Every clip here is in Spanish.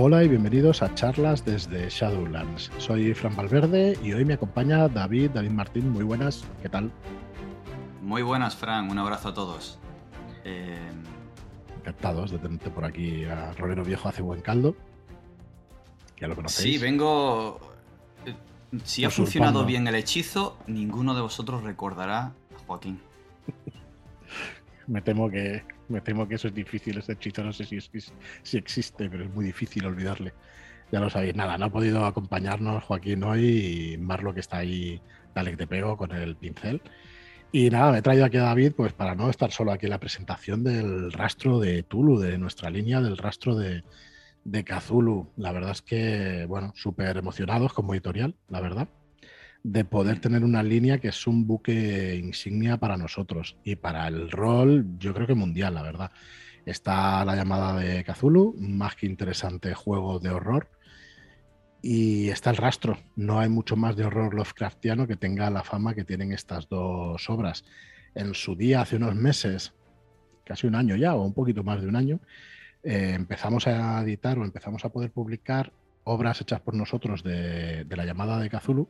Hola y bienvenidos a charlas desde Shadowlands. Soy Fran Valverde y hoy me acompaña David, David Martín. Muy buenas, ¿qué tal? Muy buenas, Fran. Un abrazo a todos. Eh, Encantados de tenerte por aquí a Rolero Viejo hace buen caldo. Ya lo conocéis. Sí, vengo. Eh, si ha funcionado bien el hechizo, ninguno de vosotros recordará a Joaquín. me temo que me temo que eso es difícil, ese hechizo no sé si, si existe, pero es muy difícil olvidarle. Ya lo sabéis, nada, no ha podido acompañarnos Joaquín hoy y Marlo que está ahí, dale que te pego con el pincel. Y nada, me he traído aquí a David pues para no estar solo aquí en la presentación del rastro de Tulu, de nuestra línea del rastro de, de Cthulhu. La verdad es que, bueno, súper emocionados como editorial, la verdad, de poder tener una línea que es un buque insignia para nosotros y para el rol, yo creo que mundial, la verdad. Está la llamada de Cthulhu, más que interesante juego de horror y está el rastro. No hay mucho más de horror Lovecraftiano que tenga la fama que tienen estas dos obras. En su día, hace unos meses, casi un año ya, o un poquito más de un año, eh, empezamos a editar o empezamos a poder publicar obras hechas por nosotros de, la llamada de Cthulhu,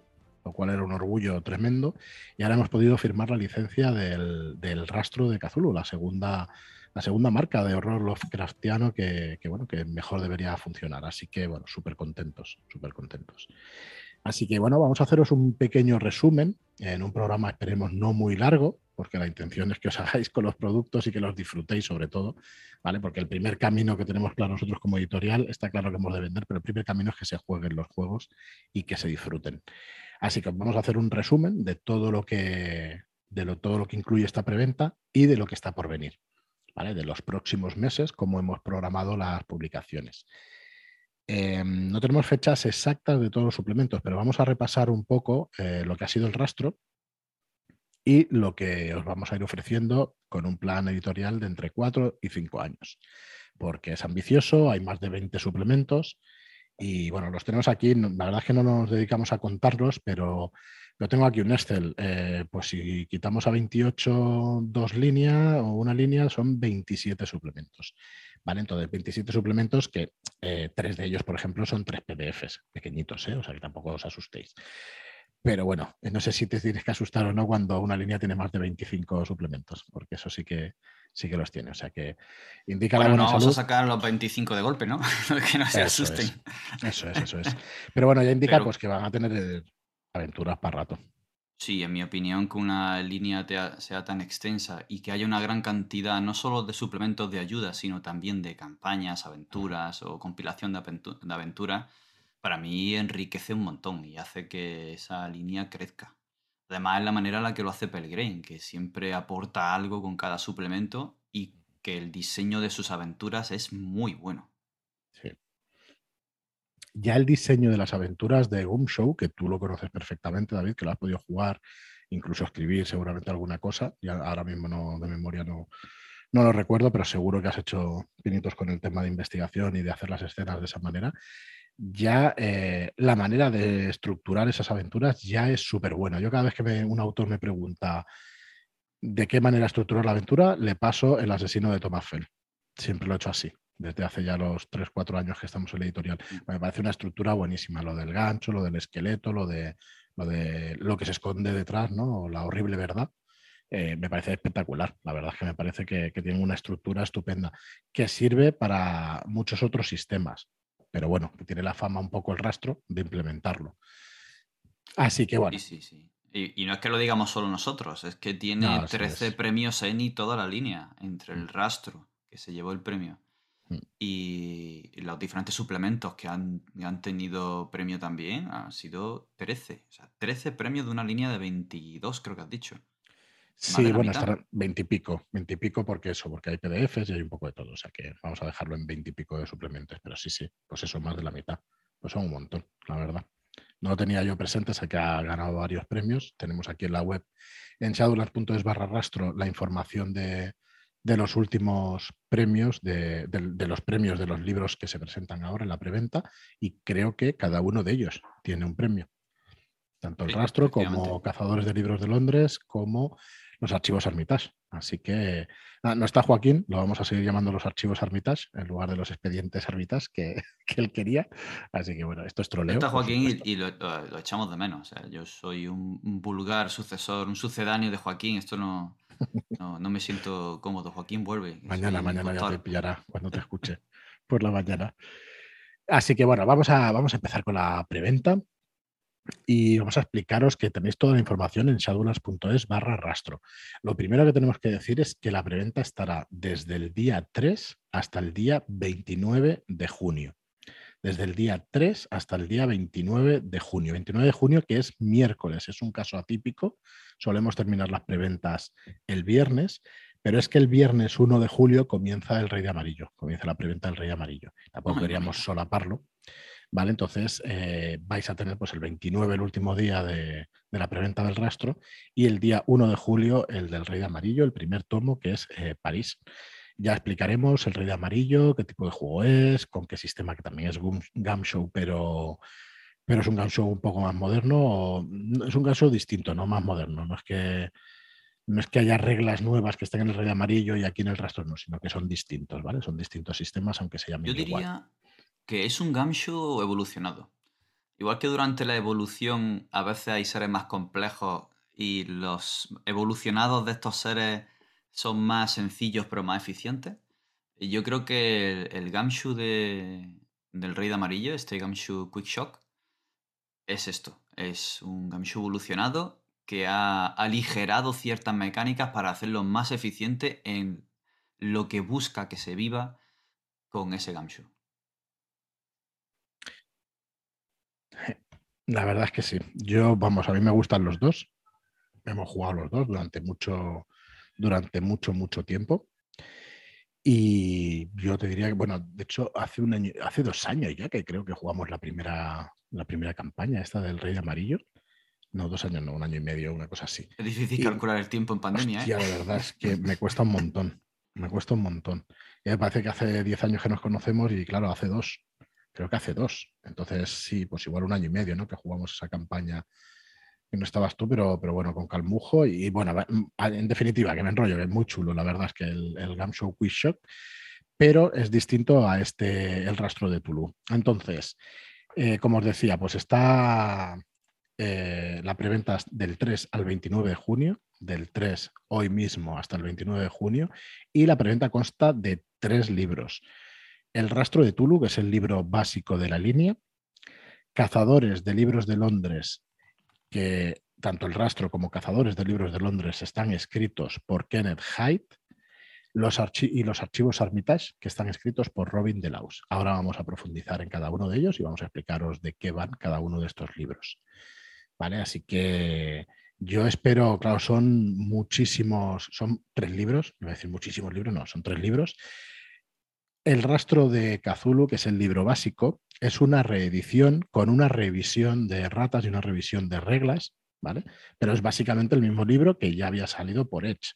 lo cual era un orgullo tremendo, y ahora hemos podido firmar la licencia del, del rastro de Cthulhu, la segunda la segunda marca de horror Lovecraftiano que, que, bueno, que mejor debería funcionar. Así que, bueno, súper contentos, súper contentos. Así que, bueno, vamos a haceros un pequeño resumen en un programa, esperemos, no muy largo, porque la intención es que os hagáis con los productos y que los disfrutéis sobre todo, ¿vale? Porque el primer camino que tenemos claro nosotros como editorial, está claro que hemos de vender, pero el primer camino es que se jueguen los juegos y que se disfruten. Así que vamos a hacer un resumen de todo lo que, de lo, todo lo que incluye esta preventa y de lo que está por venir de los próximos meses, como hemos programado las publicaciones. Em, no tenemos fechas exactas de todos los suplementos, pero vamos a repasar un poco eh, lo que ha sido el rastro y lo que os vamos a ir ofreciendo con un plan editorial de entre 4 y 5 años, porque es ambicioso, hay más de 20 suplementos y bueno, los tenemos aquí, la verdad es que no nos dedicamos a contarlos, pero yo tengo aquí un Excel. Eh, pues si quitamos a 28 dos líneas o una línea, son 27 suplementos. ¿Vale? Entonces, 27 suplementos que eh, tres de ellos, por ejemplo, son tres PDFs pequeñitos, ¿eh? o sea que tampoco os asustéis. Pero bueno, no sé si te tienes que asustar o no cuando una línea tiene más de 25 suplementos, porque eso sí que sí que los tiene. O sea que indica la buena no vamos a sacar los 25 de golpe, ¿no? que no se asusten. Eso es, eso es. Pero bueno, ya indica pues que van a tener aventuras para rato. Sí, en mi opinión, que una línea sea tan extensa y que haya una gran cantidad no solo de suplementos de ayuda, sino también de campañas, aventuras o compilación de, aventuras, para mí enriquece un montón y hace que esa línea crezca. Además, es la manera en la que lo hace Pellegrin, que siempre aporta algo con cada suplemento y que el diseño de sus aventuras es muy bueno ya el diseño de las aventuras de Gum Show, que tú lo conoces perfectamente, David, que lo has podido jugar, incluso escribir seguramente alguna cosa, ya ahora mismo no, de memoria no, no lo recuerdo, pero seguro que has hecho pinitos con el tema de investigación y de hacer las escenas de esa manera. Ya eh, la manera de estructurar esas aventuras ya es súper buena. Yo cada vez que un autor me pregunta de qué manera estructurar la aventura, le paso el asesino de Thomas Fell. Siempre lo he hecho así desde hace ya los 3, 4 años que estamos en la editorial. Mm. Me parece una estructura buenísima, lo del gancho, lo del esqueleto, lo de lo, de, lo que se esconde detrás, ¿no? la horrible verdad. Eh, me parece espectacular. La verdad es que me parece que, que tiene una estructura estupenda que sirve para muchos otros sistemas, pero bueno, que tiene la fama un poco el rastro de implementarlo. Así que bueno. Sí, sí, sí. Y, no es que lo digamos solo nosotros, es que tiene 13 premios ENI toda la línea entre el mm. rastro que se llevó el premio Mm. Y los diferentes suplementos que han, han, tenido premio también han sido 13. O sea, 13 premios de una línea de 22, creo que has dicho. Sí, bueno, estarán 20 y pico, 20 y pico porque eso, porque hay PDFs y hay un poco de todo. O sea que vamos a dejarlo en 20 y pico de suplementos. Pero sí, sí, pues eso, más de la mitad. Pues son un montón, la verdad. No lo tenía yo presente, sé que ha ganado varios premios. Tenemos aquí en la web, en shadowlands.es barra rastro, la información de, de los últimos premios, de, los premios de los libros que se presentan ahora en la preventa y creo que cada uno de ellos tiene un premio. Tanto el rastro como Cazadores de Libros de Londres, como los archivos Armitage. Así que no está Joaquín, lo vamos a seguir llamando los archivos Armitage en lugar de los expedientes Armitage que, él quería. Así que bueno, esto es troleo. está Joaquín y, lo, echamos de menos. yo soy un, vulgar sucesor, un sucedáneo de Joaquín. Esto no, no, me siento cómodo. Joaquín vuelve. Mañana, mañana ya te pillará cuando te escuche por la mañana. Así que bueno, vamos a, vamos a empezar con la preventa y vamos a explicaros que tenéis toda la información en shadowlands.es barra rastro. Lo primero que tenemos que decir es que la preventa estará desde el día 3 hasta el día 29 de junio. Desde el día 3 hasta el día 29 de junio. 29 de junio que es miércoles, es un caso atípico. Solemos terminar las preventas el viernes, pero es que el viernes 1 de julio comienza el Rey de Amarillo, comienza la preventa del Rey de Amarillo. Tampoco queríamos solaparlo. ¿Vale? Entonces eh, vais a tener pues, el 29, el último día de, la preventa del rastro, y el día 1 de julio el del Rey de Amarillo, el primer tomo, que es eh, París. Ya explicaremos el Rey de Amarillo, qué tipo de juego es, con qué sistema, que también es Gum Show, pero, pero es un Gum Show un poco más moderno, es un Gum Show distinto, no más moderno, no es que no es que haya reglas nuevas que estén en el rey amarillo y aquí en el rastro no, sino que son distintos, ¿vale? Son distintos sistemas, aunque se llamen Yo diría que es un Gamshu evolucionado. Igual que durante la evolución a veces hay seres más complejos y los evolucionados de estos seres son más sencillos pero más eficientes. Yo creo que el, Gamshu del Rey de Amarillo, este Gamshu Quick Shock, es esto. Es un Gamshu evolucionado que ha aligerado ciertas mecánicas para hacerlo más eficiente en lo que busca que se viva con ese Gamshu. La verdad es que sí. Yo, vamos, a mí me gustan los dos. Hemos jugado los dos durante mucho, durante mucho, mucho tiempo. Y yo te diría que, bueno, de hecho, hace un año, hace dos años ya que creo que jugamos la primera, la primera campaña, esta del Rey de Amarillo. No, dos años, no, un año y medio, una cosa así. Es difícil calcular el tiempo en pandemia, hostia, ¿eh? la verdad es que me cuesta un montón. Me cuesta un montón. Y me parece que hace diez años que nos conocemos y, claro, hace dos creo que hace dos. Entonces, sí, pues igual un año y medio, ¿no? Que jugamos esa campaña que no estabas tú, pero, pero bueno, con calmujo. Y bueno, mm, en definitiva, que me enrollo, que es muy chulo, la verdad es que el, el Game Show Quiz Shock, pero es distinto a este, el rastro de Tulu. Entonces, eh, como os decía, pues está eh, la preventa del 3 al 29 de junio, del 3 hoy mismo hasta el 29 de junio, y la preventa consta de tres libros. El rastro de Tulu, que es el libro básico de la línea. Cazadores de libros de Londres, que tanto el rastro como Cazadores de libros de Londres están escritos por Kenneth Hyde. Los y los archivos Armitage, que están escritos por Robin Delaus. Ahora vamos a profundizar en cada uno de ellos y vamos a explicaros de qué van cada uno de estos libros. ¿Vale? Así que yo espero, claro, son muchísimos, son tres libros, voy a decir muchísimos libros, no, son tres libros. El rastro de Cthulhu, que es el libro básico, es una reedición con una revisión de ratas y una revisión de reglas, ¿vale? Pero es básicamente el mismo libro que ya había salido por Edge.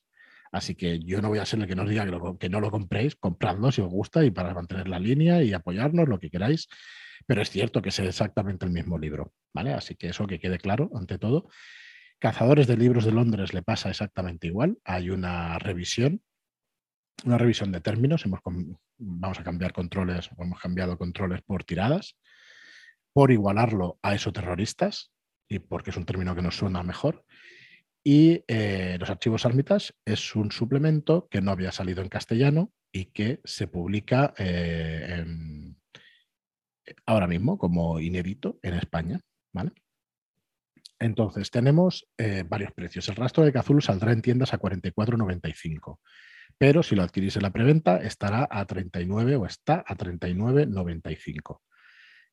Así que yo no voy a ser el que nos diga que, no lo compréis, compradlo si os gusta y para mantener la línea y apoyarnos, lo que queráis. Pero es cierto que es exactamente el mismo libro, ¿vale? Así que eso que quede claro ante todo. Cazadores de Libros de Londres le pasa exactamente igual. Hay una revisión una revisión de términos. Vamos a cambiar controles, hemos cambiado controles por tiradas, por igualarlo a esos terroristas, y porque es un término que nos suena mejor. Y eh, los archivos Armitage es un suplemento que no había salido en castellano y que se publica eh, ahora mismo como inédito en España. ¿vale? Entonces, tenemos eh, varios precios. El rastro de Cthulhu saldrá en tiendas a 44,95 pero si lo adquirís en la preventa estará a 39 o está a 39,95.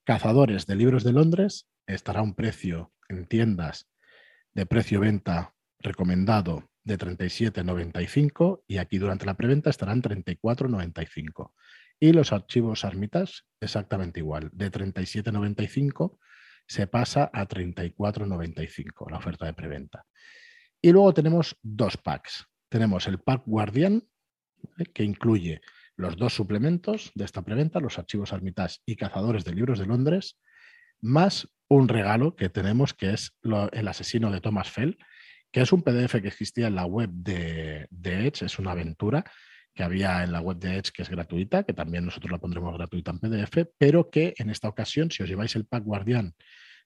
Cazadores de libros de Londres estará un precio en tiendas de precio venta recomendado de 37,95 y aquí durante la preventa estarán 34,95. Y los archivos Armitas exactamente igual, de 37,95 se pasa a 34,95 la oferta de preventa. Y luego tenemos dos packs. Tenemos el pack Guardian, que incluye los dos suplementos de esta preventa, los archivos Armitage y Cazadores de Libros de Londres, más un regalo que tenemos que es el asesino de Thomas Fell, que es un PDF que existía en la web de, Edge, es una aventura que había en la web de Edge que es gratuita, que también nosotros la pondremos gratuita en PDF, pero que en esta ocasión, si os lleváis el pack guardián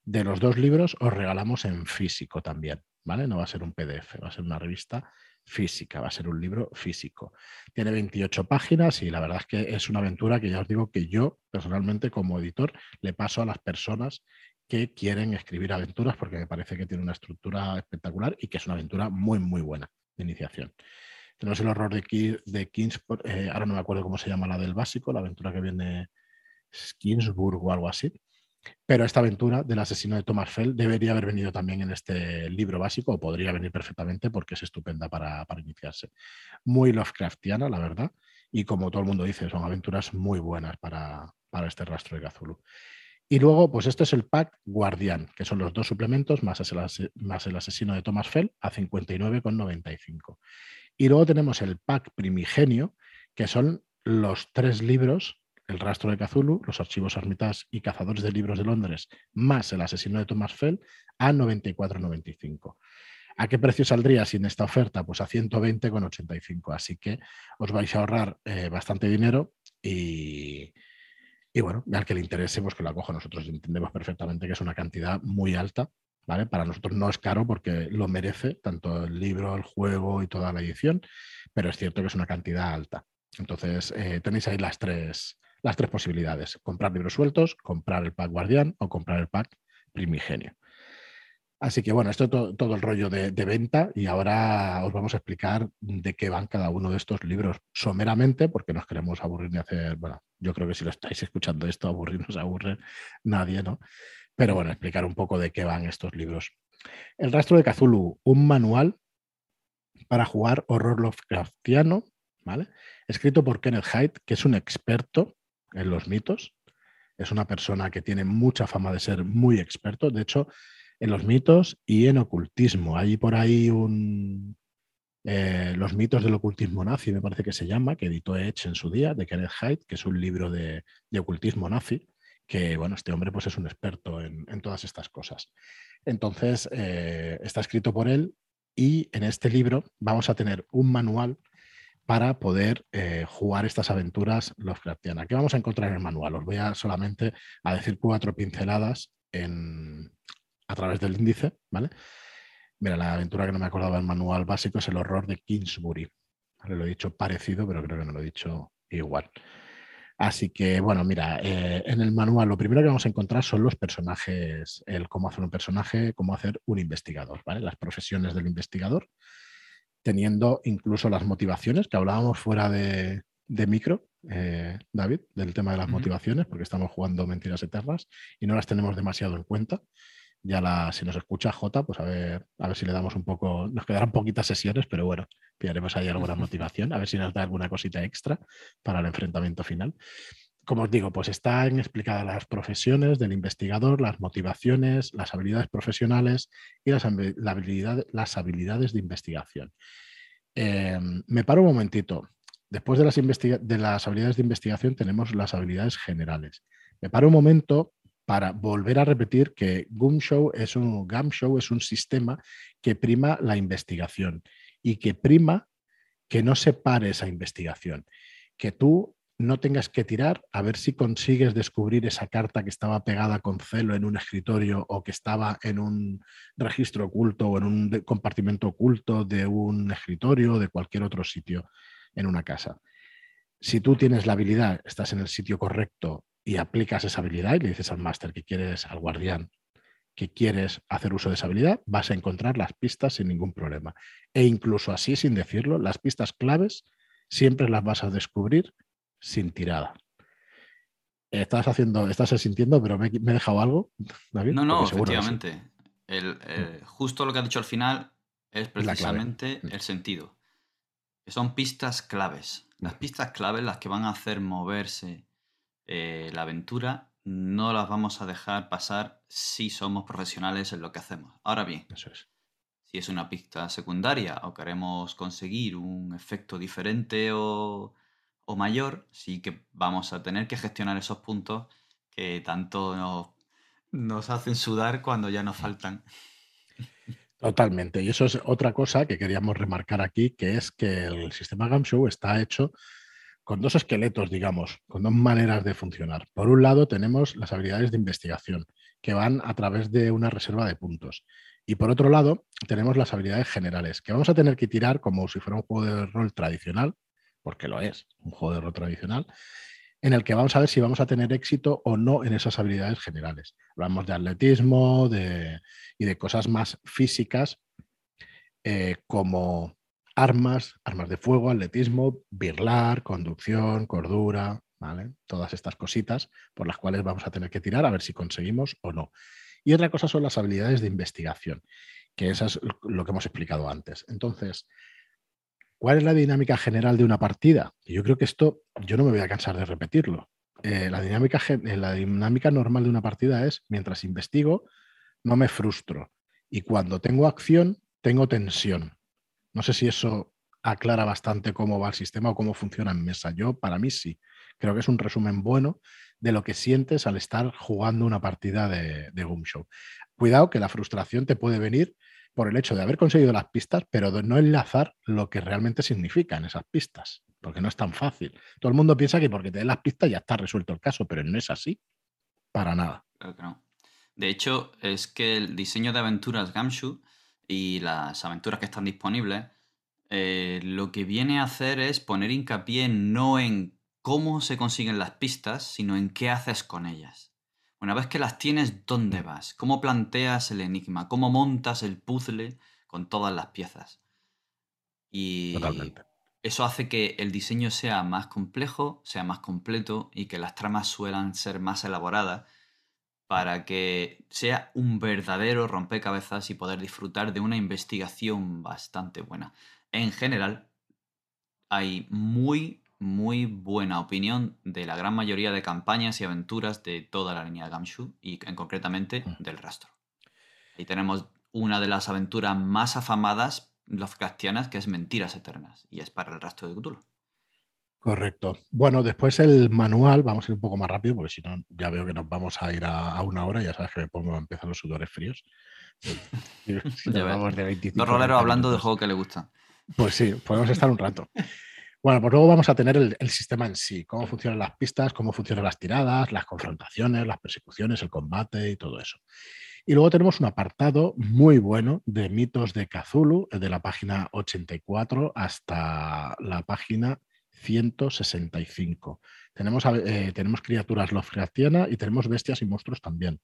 de los dos libros, os regalamos en físico también, ¿vale? No va a ser un PDF, va a ser una revista física, va a ser un libro físico. Tiene 28 páginas y la verdad es que es una aventura que ya os digo que yo personalmente como editor le paso a las personas que quieren escribir aventuras porque me parece que tiene una estructura espectacular y que es una aventura muy, muy buena de iniciación. Tenemos el horror de, de eh, ahora no me acuerdo cómo se llama la del básico, la aventura que viene Kingsburg o algo así. Pero esta aventura del asesino de Thomas Fell debería haber venido también en este libro básico, o podría venir perfectamente porque es estupenda para, iniciarse. Muy Lovecraftiana, la verdad, y como todo el mundo dice, son aventuras muy buenas para, para este rastro de Cthulhu. Y luego, pues este es el pack Guardián, que son los dos suplementos más el asesino de Thomas Fell a 59,95. Y luego tenemos el pack Primigenio, que son los tres libros, El rastro de Cthulhu, Los archivos Armitage y Cazadores de Libros de Londres, más el asesino de Thomas Fell a 94,95. ¿A qué precio saldría sin esta oferta? Pues a 120,85. Así que os vais a ahorrar eh, bastante dinero y, bueno, al que le interese, pues que lo coja. Nosotros entendemos perfectamente que es una cantidad muy alta, ¿vale? Para nosotros no es caro porque lo merece, tanto el libro, el juego y toda la edición, pero es cierto que es una cantidad alta. Entonces, eh, tenéis ahí las tres, las tres posibilidades. Comprar libros sueltos, comprar el pack guardián o comprar el pack primigenio. Así que bueno, esto es todo, el rollo de, venta y ahora os vamos a explicar de qué van cada uno de estos libros someramente, porque nos queremos aburrir ni hacer, bueno, yo creo que si lo estáis escuchando esto, aburrirnos aburre nadie, ¿no? Pero bueno, explicar un poco de qué van estos libros. El rastro de Cthulhu, un manual para jugar horror Lovecraftiano, ¿vale? Escrito por Kenneth Hyde, que es un experto en los mitos. Es una persona que tiene mucha fama de ser muy experto. De hecho, en los mitos y en ocultismo. Hay por ahí un... Eh, los mitos del ocultismo nazi, me parece que se llama, que editó Edge en su día, de Kenneth Hyde, que es un libro de, ocultismo nazi, que bueno, este hombre pues es un experto en, todas estas cosas. Entonces, eh, está escrito por él y en este libro vamos a tener un manual para poder eh, jugar estas aventuras Lovecraftianas. ¿Qué vamos a encontrar en el manual? Os voy a solamente a decir cuatro pinceladas en, a través del índice, ¿vale? Mira, la aventura que no me acordaba del manual básico es el horror de Kingsbury. Lo he dicho parecido, pero creo que no lo he dicho igual. Así que, bueno, mira, eh, en el manual lo primero que vamos a encontrar son los personajes, el cómo hacer un personaje, cómo hacer un investigador, ¿vale? Las profesiones del investigador, teniendo incluso las motivaciones que hablábamos fuera de, micro, eh, David, del tema de las motivaciones, porque estamos jugando Mentiras Eternas y no las tenemos demasiado en cuenta ya la, si nos escucha J, pues a ver, a ver si le damos un poco, nos quedarán poquitas sesiones, pero bueno, pillaremos ahí alguna motivación, a ver si nos da alguna cosita extra para el enfrentamiento final. Como os digo, pues están explicadas las profesiones del investigador, las motivaciones, las habilidades profesionales y las, las habilidades de investigación. Em, me paro un momentito. Después de las, de las habilidades de investigación tenemos las habilidades generales. Me paro un momento para volver a repetir que Show es un, Show es un sistema que prima la investigación y que prima que no se pare esa investigación, que tú no tengas que tirar a ver si consigues descubrir esa carta que estaba pegada con celo en un escritorio o que estaba en un registro oculto o en un compartimento oculto de un escritorio o de cualquier otro sitio en una casa. Si tú tienes la habilidad, estás en el sitio correcto y aplicas esa habilidad y le dices al máster que quieres, al guardián, que quieres hacer uso de esa habilidad, vas a encontrar las pistas sin ningún problema. E incluso así, sin decirlo, las pistas claves siempre las vas a descubrir sin tirada. Estás haciendo, estás sintiendo, pero me, he dejado algo, David. No, no, efectivamente. El, mm. justo lo que ha dicho al final es precisamente mm. el sentido. Que son pistas claves. Las pistas claves las que van a hacer moverse eh, la aventura no las vamos a dejar pasar si somos profesionales en lo que hacemos. Ahora bien, si es una pista secundaria o queremos conseguir un efecto diferente o, mayor, sí que vamos a tener que gestionar esos puntos que tanto nos, nos hacen sudar cuando ya nos faltan. Totalmente. Y eso es otra cosa que queríamos remarcar aquí, que es que el sistema Gamshow está hecho con dos esqueletos, digamos, con dos maneras de funcionar. Por un lado, tenemos las habilidades de investigación, que van a través de una reserva de puntos. Y por otro lado, tenemos las habilidades generales, que vamos a tener que tirar como si fuera un juego de rol tradicional, porque lo es, un juego de rol tradicional, en el que vamos a ver si vamos a tener éxito o no en esas habilidades generales. Hablamos de atletismo y de cosas más físicas eh, como armas, armas de fuego, atletismo, birlar, conducción, cordura. Todas estas cositas por las cuales vamos a tener que tirar a ver si conseguimos o no. Y otra cosa son las habilidades de investigación, que eso es lo que hemos explicado antes. Entonces, ¿cuál es la dinámica general de una partida? Yo creo que esto, yo no me voy a cansar de repetirlo. Eh, la, dinámica, eh, la dinámica normal de una partida es, mientras investigo, no me frustro. Y cuando tengo acción, tengo tensión. No sé si eso aclara bastante cómo va el sistema o cómo funciona en mesa. Yo, para mí, sí. Creo que es un resumen bueno de lo que sientes al estar jugando una partida de, de. Cuidado que la frustración te puede venir por el hecho de haber conseguido las pistas, pero de no enlazar lo que realmente significan esas pistas, porque no es tan fácil. Todo el mundo piensa que porque te den las pistas ya está resuelto el caso, pero no es así. Para nada. De hecho, es que el diseño de aventuras Gamshoe y las aventuras que están disponibles, eh, lo que viene a hacer es poner hincapié no en cómo se consiguen las pistas, sino en qué haces con ellas. Una vez que las tienes, ¿dónde vas? ¿Cómo planteas el enigma? ¿Cómo montas el puzzle con todas las piezas? Y eso hace que el diseño sea más complejo, sea más completo y que las tramas suelan ser más elaboradas para que sea un verdadero rompecabezas y poder disfrutar de una investigación bastante buena. En general, hay muy, muy buena opinión de la gran mayoría de campañas y aventuras de toda la línea de Gamshu y en concretamente mm. del rastro. Y tenemos una de las aventuras más afamadas Lovecraftianas que es Mentiras Eternas y es para el rastro de Cthulhu. Correcto. Bueno, después el manual, vamos a ir un poco más rápido porque si no ya veo que nos vamos a ir a, una hora, ya sabes que me pongo a empezar los sudores fríos. vamos de 25 Los roleros hablando del juego que le gusta. Pues sí, podemos estar un rato. Bueno, pues luego vamos a tener el, sistema en sí, cómo funcionan las pistas, cómo funcionan las tiradas, las confrontaciones, las persecuciones, el combate y todo eso. Y luego tenemos un apartado muy bueno de mitos de Cthulhu, de la página 84 hasta la página 165. Tenemos, eh, tenemos criaturas Lovecraftianas y tenemos bestias y monstruos también.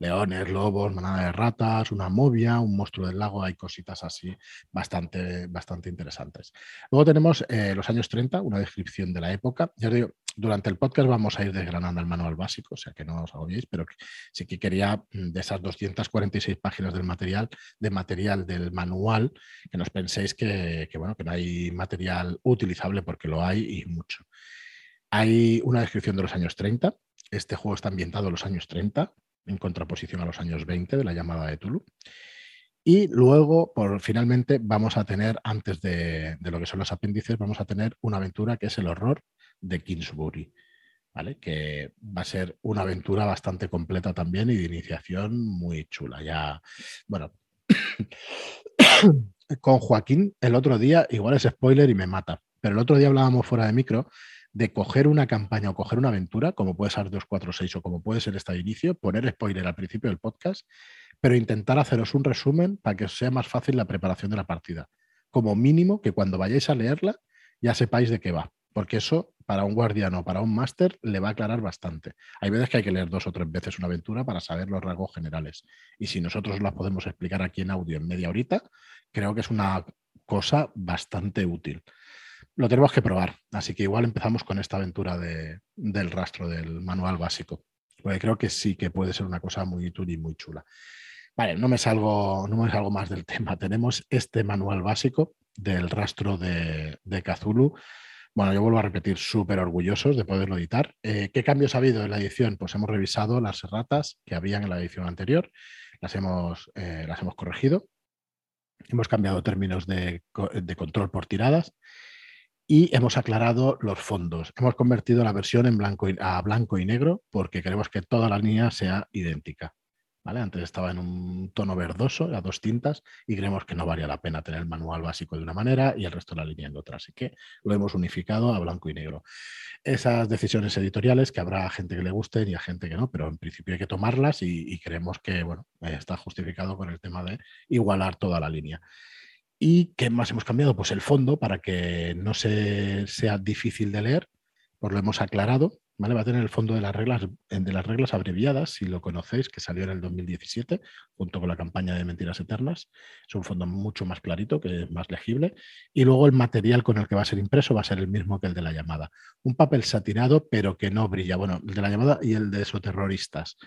Leones, lobos, manada de ratas, una movia, un monstruo del lago, hay cositas así bastante, bastante interesantes. Luego tenemos eh, los años 30, una descripción de la época. Ya os digo, durante el podcast vamos a ir desgranando el manual básico, o sea que no os agobiéis, pero sí que quería mm, de esas 246 páginas del material, de material del manual, que nos penséis que, bueno, que no hay material utilizable porque lo hay y mucho. Hay una descripción de los años 30. Este juego está ambientado en los años 30, en contraposición a los años 20 de la llamada de Tulu. Y luego, por, finalmente, vamos a tener, antes de, de, lo que son los apéndices, vamos a tener una aventura que es el horror de Kingsbury, ¿vale? que va a ser una aventura bastante completa también y de iniciación muy chula. Ya, bueno, con Joaquín el otro día, igual es spoiler y me mata, pero el otro día hablábamos fuera de micro de coger una campaña o coger una aventura, como puede ser 246 o como puede ser esta de inicio, poner spoiler al principio del podcast, pero intentar haceros un resumen para que os sea más fácil la preparación de la partida. Como mínimo que cuando vayáis a leerla ya sepáis de qué va porque eso para un guardiano o para un máster le va a aclarar bastante. Hay veces que hay que leer dos o tres veces una aventura para saber los rasgos generales. Y si nosotros las podemos explicar aquí en audio en media horita, creo que es una cosa bastante útil. Lo tenemos que probar, así que igual empezamos con esta aventura del rastro del manual básico, porque creo que sí que puede ser una cosa muy y muy chula. Vale, no me salgo, no me salgo más del tema. Tenemos este manual básico del rastro de, de Cthulhu bueno, yo vuelvo a repetir, súper orgullosos de poderlo editar. Eh, ¿Qué cambios ha habido en la edición? Pues hemos revisado las erratas que habían en la edición anterior, las hemos, eh, las hemos corregido, hemos cambiado términos de, control por tiradas y hemos aclarado los fondos. Hemos convertido la versión en blanco a blanco y negro porque queremos que toda la línea sea idéntica. ¿vale? Antes estaba en un tono verdoso, a dos tintas, y creemos que no valía la pena tener el manual básico de una manera y el resto de la línea en otra. Así que lo hemos unificado a blanco y negro. Esas decisiones editoriales, que habrá gente que le guste y a gente que no, pero en principio hay que tomarlas y, creemos que bueno, está justificado con el tema de igualar toda la línea. ¿Y qué más hemos cambiado? Pues el fondo para que no se, sea difícil de leer, pues lo hemos aclarado Va a tener el fondo de las reglas, de las reglas abreviadas, si lo conocéis, que salió en el 2017, junto con la campaña de Mentiras Eternas. Es un fondo mucho más clarito, que es más legible. Y luego el material con el que va a ser impreso va a ser el mismo que el de la llamada. Un papel satinado, pero que no brilla. Bueno, el de la llamada y el de esos terroristas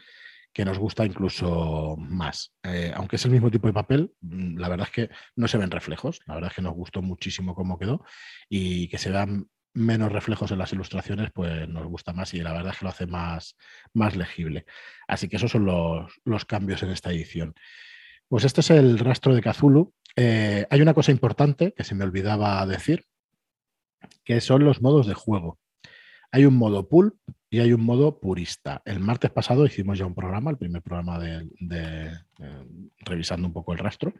que nos gusta incluso más. Eh, aunque es el mismo tipo de papel, mm, la verdad es que no se ven reflejos. La verdad es que nos gustó muchísimo cómo quedó y que se vean menos reflejos en las ilustraciones, pues nos gusta más y la verdad es que lo hace más, más legible. Así que esos son los, cambios en esta edición. Pues este es el rastro de Cthulhu. Eh, hay una cosa importante que se me olvidaba decir, que son los modos de juego. Hay un modo pulp y hay un modo purista. El martes pasado hicimos ya un programa, el primer programa de, eh, revisando un poco el rastro.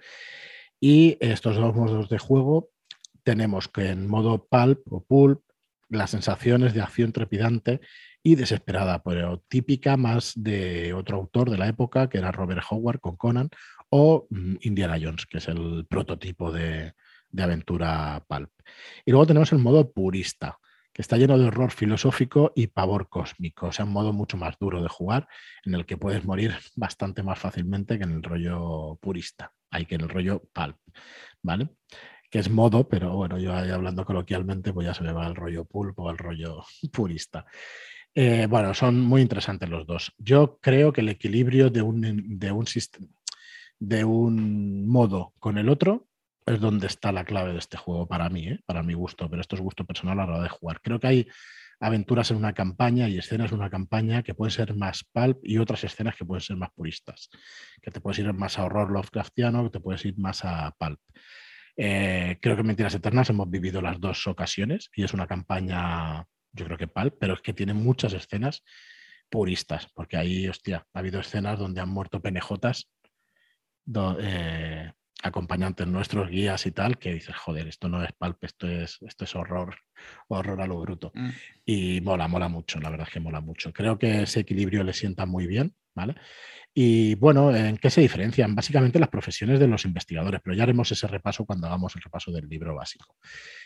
Y estos dos modos de juego tenemos que en modo pulp o pulp las sensaciones de acción trepidante y desesperada, pero típica más de otro autor de la época, que era Robert Howard con Conan, o mm, Indiana Jones, que es el prototipo de, de aventura pulp. Y luego tenemos el modo purista, que está lleno de horror filosófico y pavor cósmico, o sea, un modo mucho más duro de jugar, en el que puedes morir bastante más fácilmente que en el rollo purista, hay que en el rollo pulp, ¿vale? que es modo, pero bueno, yo ahí hablando coloquialmente, pues ya se me va el rollo pulpo, el rollo purista. Eh, bueno, son muy interesantes los dos. Yo creo que el equilibrio de un, de un, de un modo con el otro es donde está la clave de este juego para mí, ¿eh? para mi gusto, pero esto es gusto personal a la hora de jugar. Creo que hay aventuras en una campaña y escenas en una campaña que pueden ser más pulp y otras escenas que pueden ser más puristas, que te puedes ir más a horror Lovecraftiano, que te puedes ir más a pulp. Eh, creo que en Mentiras Eternas hemos vivido las dos ocasiones y es una campaña, yo creo que pal, pero es que tiene muchas escenas puristas, porque ahí, hostia, ha habido escenas donde han muerto penejotas, eh, acompañantes nuestros, guías y tal, que dices, joder, esto no es palp, esto es, esto es horror, horror a lo bruto. Mm. Y mola, mola mucho, la verdad es que mola mucho. Creo que ese equilibrio le sienta muy bien, ¿vale? Y bueno, ¿en qué se diferencian? Básicamente las profesiones de los investigadores, pero ya haremos ese repaso cuando hagamos el repaso del libro básico.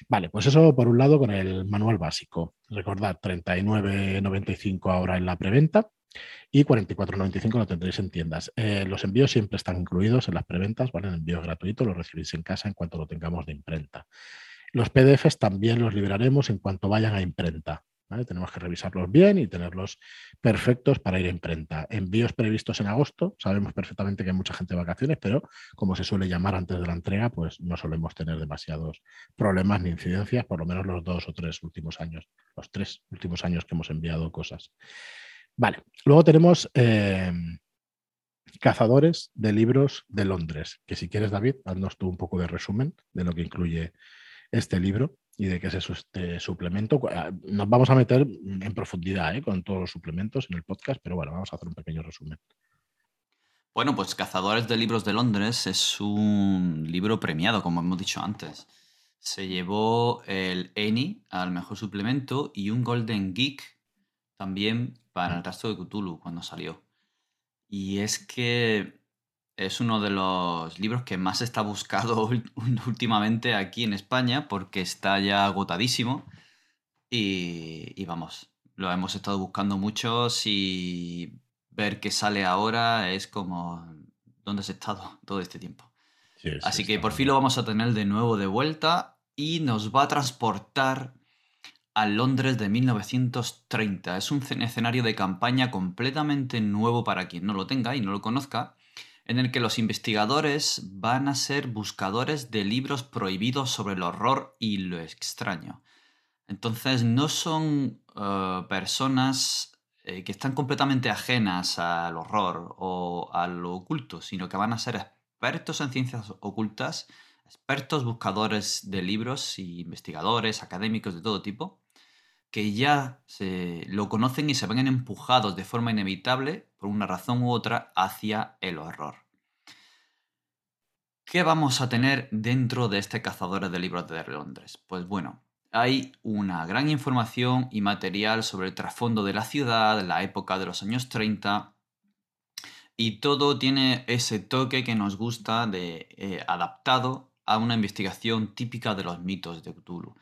Vale, pues eso por un lado con el manual básico. Recordad, 39.95 ahora en la preventa y 44.95 lo tendréis en tiendas. Eh, los envíos siempre están incluidos en las preventas, ¿vale? El envío gratuito lo recibís en casa en cuanto lo tengamos de imprenta. Los PDFs también los liberaremos en cuanto vayan a imprenta. Tenemos que revisarlos bien y tenerlos perfectos para ir a imprenta. Envíos previstos en agosto. Sabemos perfectamente que hay mucha gente de vacaciones, pero como se suele llamar antes de la entrega, pues no solemos tener demasiados problemas ni incidencias, por lo menos los dos o tres últimos años, los tres últimos años que hemos enviado cosas. Vale, luego tenemos eh, Cazadores de Libros de Londres, que si quieres, David, haznos tú un poco de resumen de lo que incluye este libro y de qué es este suplemento. Ah, nos vamos a meter en profundidad ¿eh? con todos los suplementos en el podcast, pero bueno, vamos a hacer un pequeño resumen. Bueno, pues Cazadores de Libros de Londres es un libro premiado, como hemos dicho antes. Se llevó el ENI al mejor suplemento y un Golden Geek también para el rastro de Cthulhu cuando salió. Y es que es uno de los libros que más está buscado últimamente aquí en España porque está ya agotadísimo. Y, vamos, lo hemos estado buscando mucho y ver que sale ahora es como, ¿dónde has estado todo este tiempo? Así que por fin lo vamos a tener de nuevo de vuelta y nos va a transportar a Londres de 1930. Es un escenario de campaña completamente nuevo para quien no lo tenga y no lo conozca en el que los investigadores van a ser buscadores de libros prohibidos sobre el horror y lo extraño. Entonces no son eh, personas eh, que están completamente ajenas al horror o a lo oculto, sino que van a ser expertos en ciencias ocultas, expertos buscadores de libros y investigadores, académicos de todo tipo, que ya se lo conocen y se ven empujados de forma inevitable, por una razón u otra, hacia el horror. ¿Qué vamos a tener dentro de este Cazadores de Libros de Londres? Pues bueno, hay una gran información y material sobre el trasfondo de la ciudad, la época de los años 30, y todo tiene ese toque que nos gusta de eh, adaptado a una investigación típica de los mitos de Cthulhu.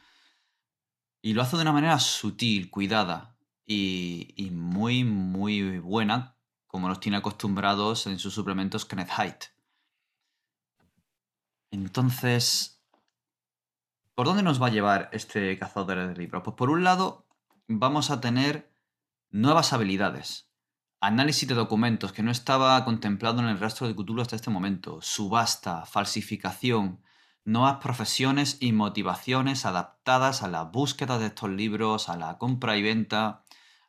Y lo hace de una manera sutil, cuidada y, muy, muy buena, como nos tiene acostumbrados en sus suplementos Kenneth Haidt. Entonces, ¿por dónde nos va a llevar este cazador de libros? Pues por un lado, vamos a tener nuevas habilidades. Análisis de documentos que no estaba contemplado en el rastro de Cthulhu hasta este momento. Subasta, falsificación, nuevas profesiones y motivaciones adaptadas a la búsqueda de estos libros, a la compra y venta,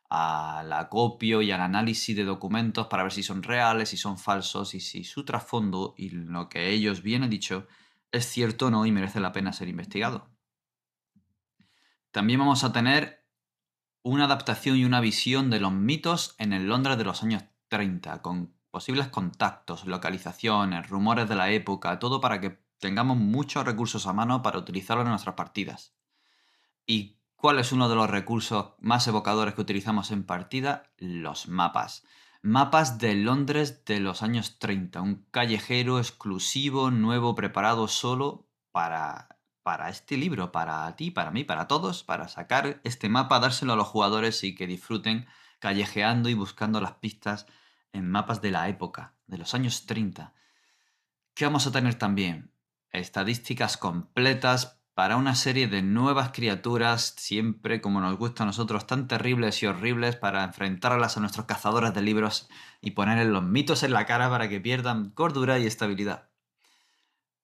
al acopio y al análisis de documentos para ver si son reales, si son falsos y si su trasfondo y lo que ellos vienen dicho es cierto o no y merece la pena ser investigado. También vamos a tener una adaptación y una visión de los mitos en el Londres de los años 30, con posibles contactos, localizaciones, rumores de la época, todo para que tengamos muchos recursos a mano para utilizarlo en nuestras partidas. ¿Y cuál es uno de los recursos más evocadores que utilizamos en partida? Los mapas. Mapas de Londres de los años 30, un callejero exclusivo, nuevo, preparado solo para, para este libro, para ti, para mí, para todos, para sacar este mapa, dárselo a los jugadores y que disfruten callejeando y buscando las pistas en mapas de la época, de los años 30. ¿Qué vamos a tener también? Estadísticas completas para una serie de nuevas criaturas, siempre como nos gusta a nosotros, tan terribles y horribles para enfrentarlas a nuestros cazadores de libros y ponerles los mitos en la cara para que pierdan cordura y estabilidad.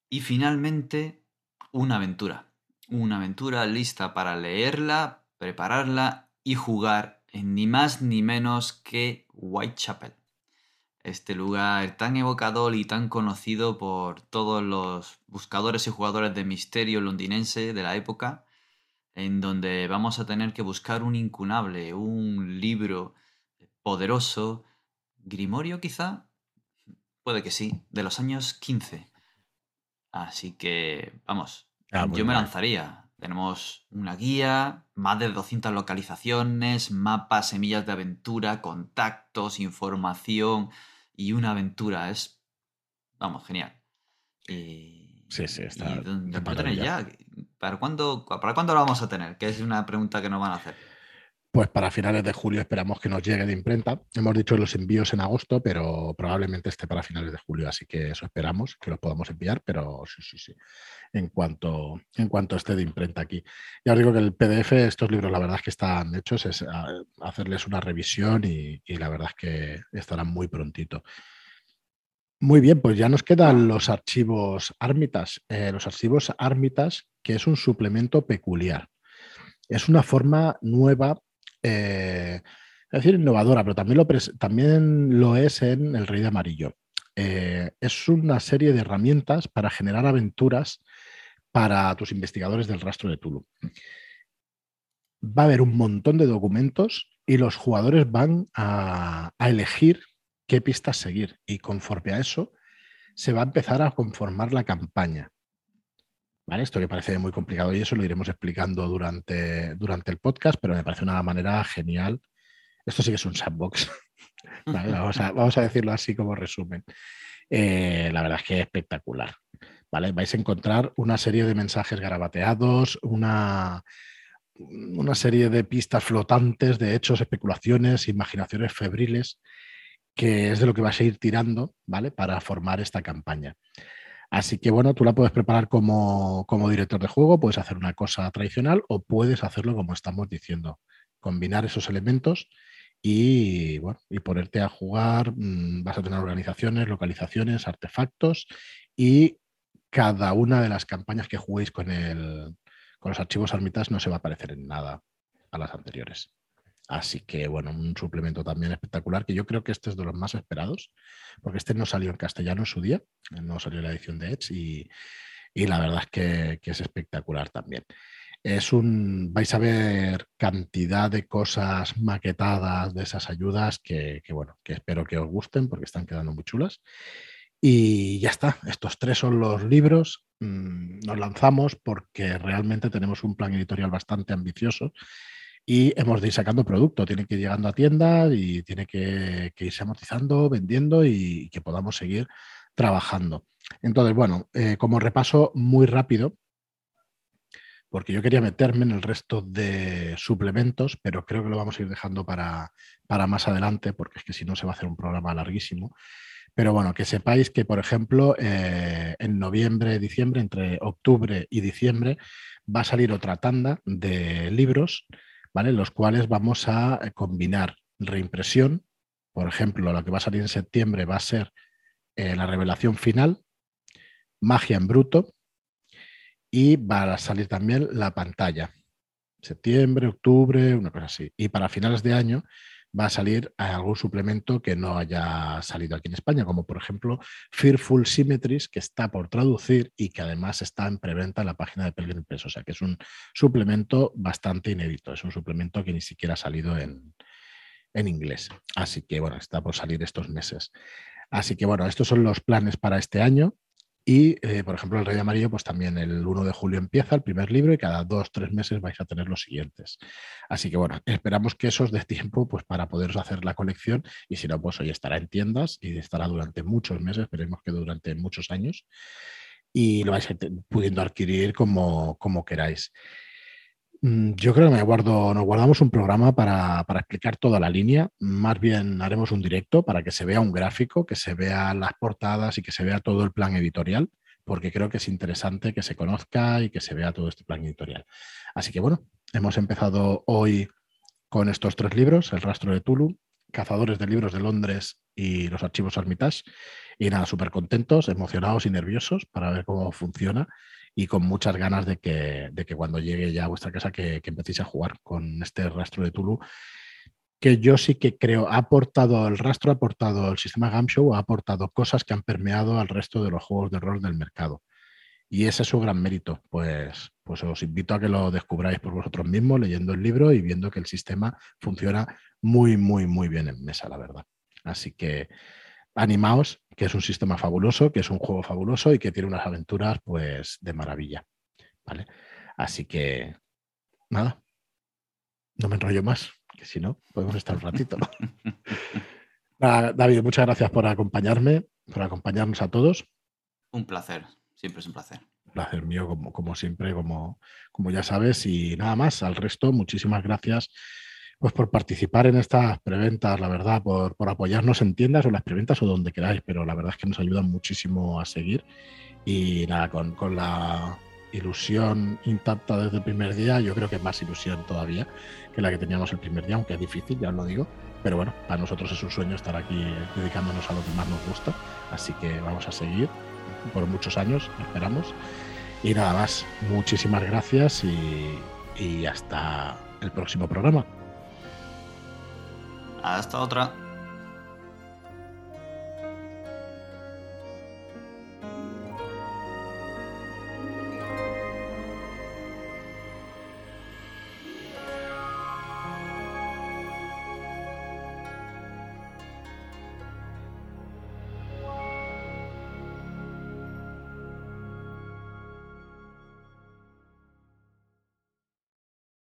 Y finalmente, una aventura. Una aventura lista para leerla, prepararla y jugar en ni más ni menos que Whitechapel este lugar tan evocador y tan conocido por todos los buscadores y jugadores de misterio londinense de la época, en donde vamos a tener que buscar un incunable, un libro poderoso, Grimorio quizá, puede que sí, de los años 15. Así que, vamos, ah, yo me lanzaría. Tenemos una guía, más de 200 localizaciones, mapas, semillas de aventura, contactos, información, y una aventura. Es, vamos, genial. sí, sí, está. ya? ¿Para cuándo, ¿Para cuándo lo vamos a tener? Que es una pregunta que nos van a hacer. Pues para finales de julio esperamos que nos llegue de imprenta. Hemos dicho los envíos en agosto, pero probablemente esté para finales de julio, así que eso esperamos, que los podamos enviar, pero sí, sí, sí, en cuanto, en cuanto esté de imprenta aquí. Ya os digo que el PDF, estos libros, la verdad es que están hechos, es hacerles una revisión y, la verdad es que estarán muy prontito. Muy bien, pues ya nos quedan los archivos ármitas. Eh, los archivos ármitas, que es un suplemento peculiar. Es una forma nueva eh, es decir, innovadora, pero también lo, también lo es en El Rey de Amarillo. Eh, es una serie de herramientas para generar aventuras para tus investigadores del rastro de Tulu. Va a haber un montón de documentos y los jugadores van a, a elegir qué pistas seguir y conforme a eso se va a empezar a conformar la campaña. Esto que parece muy complicado y eso lo iremos explicando durante, durante el podcast, pero me parece una manera genial. Esto sí que es un sandbox. vamos, a, decirlo así como resumen. Eh, la verdad es que es espectacular. ¿vale? Vais a encontrar una serie de mensajes garabateados, una, una serie de pistas flotantes, de hechos, especulaciones, imaginaciones febriles, que es de lo que vas a ir tirando ¿vale? para formar esta campaña. Así que bueno, tú la puedes preparar como, director de juego, puedes hacer una cosa tradicional o puedes hacerlo como estamos diciendo, combinar esos elementos y, bueno, y ponerte a jugar. Mm, vas a tener organizaciones, localizaciones, artefactos y cada una de las campañas que juguéis con, el, con los archivos armitas no se va a parecer en nada a las anteriores. Así que, bueno, un suplemento también espectacular, que yo creo que este es de los más esperados, porque este no salió en castellano en su día, no salió la edición de Edge y, la verdad es que, es espectacular también. Es un, vais a ver cantidad de cosas maquetadas de esas ayudas que, bueno, que espero que os gusten porque están quedando muy chulas. Y ya está, estos tres son los libros. Mm, nos lanzamos porque realmente tenemos un plan editorial bastante ambicioso y hemos de ir sacando producto. Tiene que ir llegando a tiendas y tiene que, irse amortizando, vendiendo y, que podamos seguir trabajando. Entonces, bueno, eh, como repaso muy rápido, porque yo quería meterme en el resto de suplementos, pero creo que lo vamos a ir dejando para, más adelante, porque es que si no se va a hacer un programa larguísimo. Pero bueno, que sepáis que, por ejemplo, eh, en noviembre, diciembre, entre octubre y diciembre, va a salir otra tanda de libros, ¿vale? Los cuales vamos a combinar reimpresión. Por ejemplo, lo que va a salir en septiembre va a ser eh, la revelación final, magia en bruto, y va a salir también la pantalla. Septiembre, octubre, una cosa así. Y para finales de año va a salir algún suplemento que no haya salido aquí en España, como por ejemplo Fearful Symmetries, que está por traducir y que además está en preventa en la página de Pelgrim Press. O sea que es un suplemento bastante inédito, es un suplemento que ni siquiera ha salido en, en inglés. Así que bueno, está por salir estos meses. Así que bueno, estos son los planes para este año. Y, eh, por ejemplo, el Rey Amarillo, pues también el 1 de julio empieza el primer libro y cada dos, tres meses vais a tener los siguientes. Así que, bueno, esperamos que eso os dé tiempo pues, para poderos hacer la colección y si no, pues hoy estará en tiendas y estará durante muchos meses, esperemos que durante muchos años y lo vais pudiendo adquirir como, como queráis. Mm, yo creo que guardo, nos guardamos un programa para, explicar toda la línea. Más bien haremos un directo para que se vea un gráfico, que se vean las portadas y que se vea todo el plan editorial, porque creo que es interesante que se conozca y que se vea todo este plan editorial. Así que bueno, hemos empezado hoy con estos tres libros, El rastro de Tulu, Cazadores de libros de Londres y los archivos Armitage. Y nada, súper contentos, emocionados y nerviosos para ver cómo funciona y con muchas ganas de que, de que cuando llegue ya a vuestra casa que, que, empecéis a jugar con este rastro de Tulu que yo sí que creo ha aportado el rastro, ha aportado el sistema Gamshow, ha aportado cosas que han permeado al resto de los juegos de rol del mercado. Y ese es su gran mérito. Pues, pues os invito a que lo descubráis por vosotros mismos, leyendo el libro y viendo que el sistema funciona muy, muy, muy bien en mesa, la verdad. Así que animaos, que es un sistema fabuloso, que es un juego fabuloso y que tiene unas aventuras pues de maravilla. ¿Vale? Así que nada, no me enrollo más, que si no, podemos estar un ratito. David, muchas gracias por acompañarme, por acompañarnos a todos. Un placer, siempre es un placer. Un placer mío, como, como siempre, como, como ya sabes, y nada más, al resto, muchísimas gracias pues por participar en estas preventas, la verdad, por, apoyarnos en tiendas o las preventas o donde queráis, pero la verdad es que nos ayudan muchísimo a seguir. Y nada, con, la ilusión intacta desde el primer día, yo creo que más ilusión todavía que la que teníamos el primer día, aunque es difícil, ya os lo digo. Pero bueno, para nosotros es un sueño estar aquí dedicándonos a lo que más nos gusta. Así que vamos a seguir por muchos años, esperamos. Y nada más, muchísimas gracias y hasta el próximo programa. Hasta otra.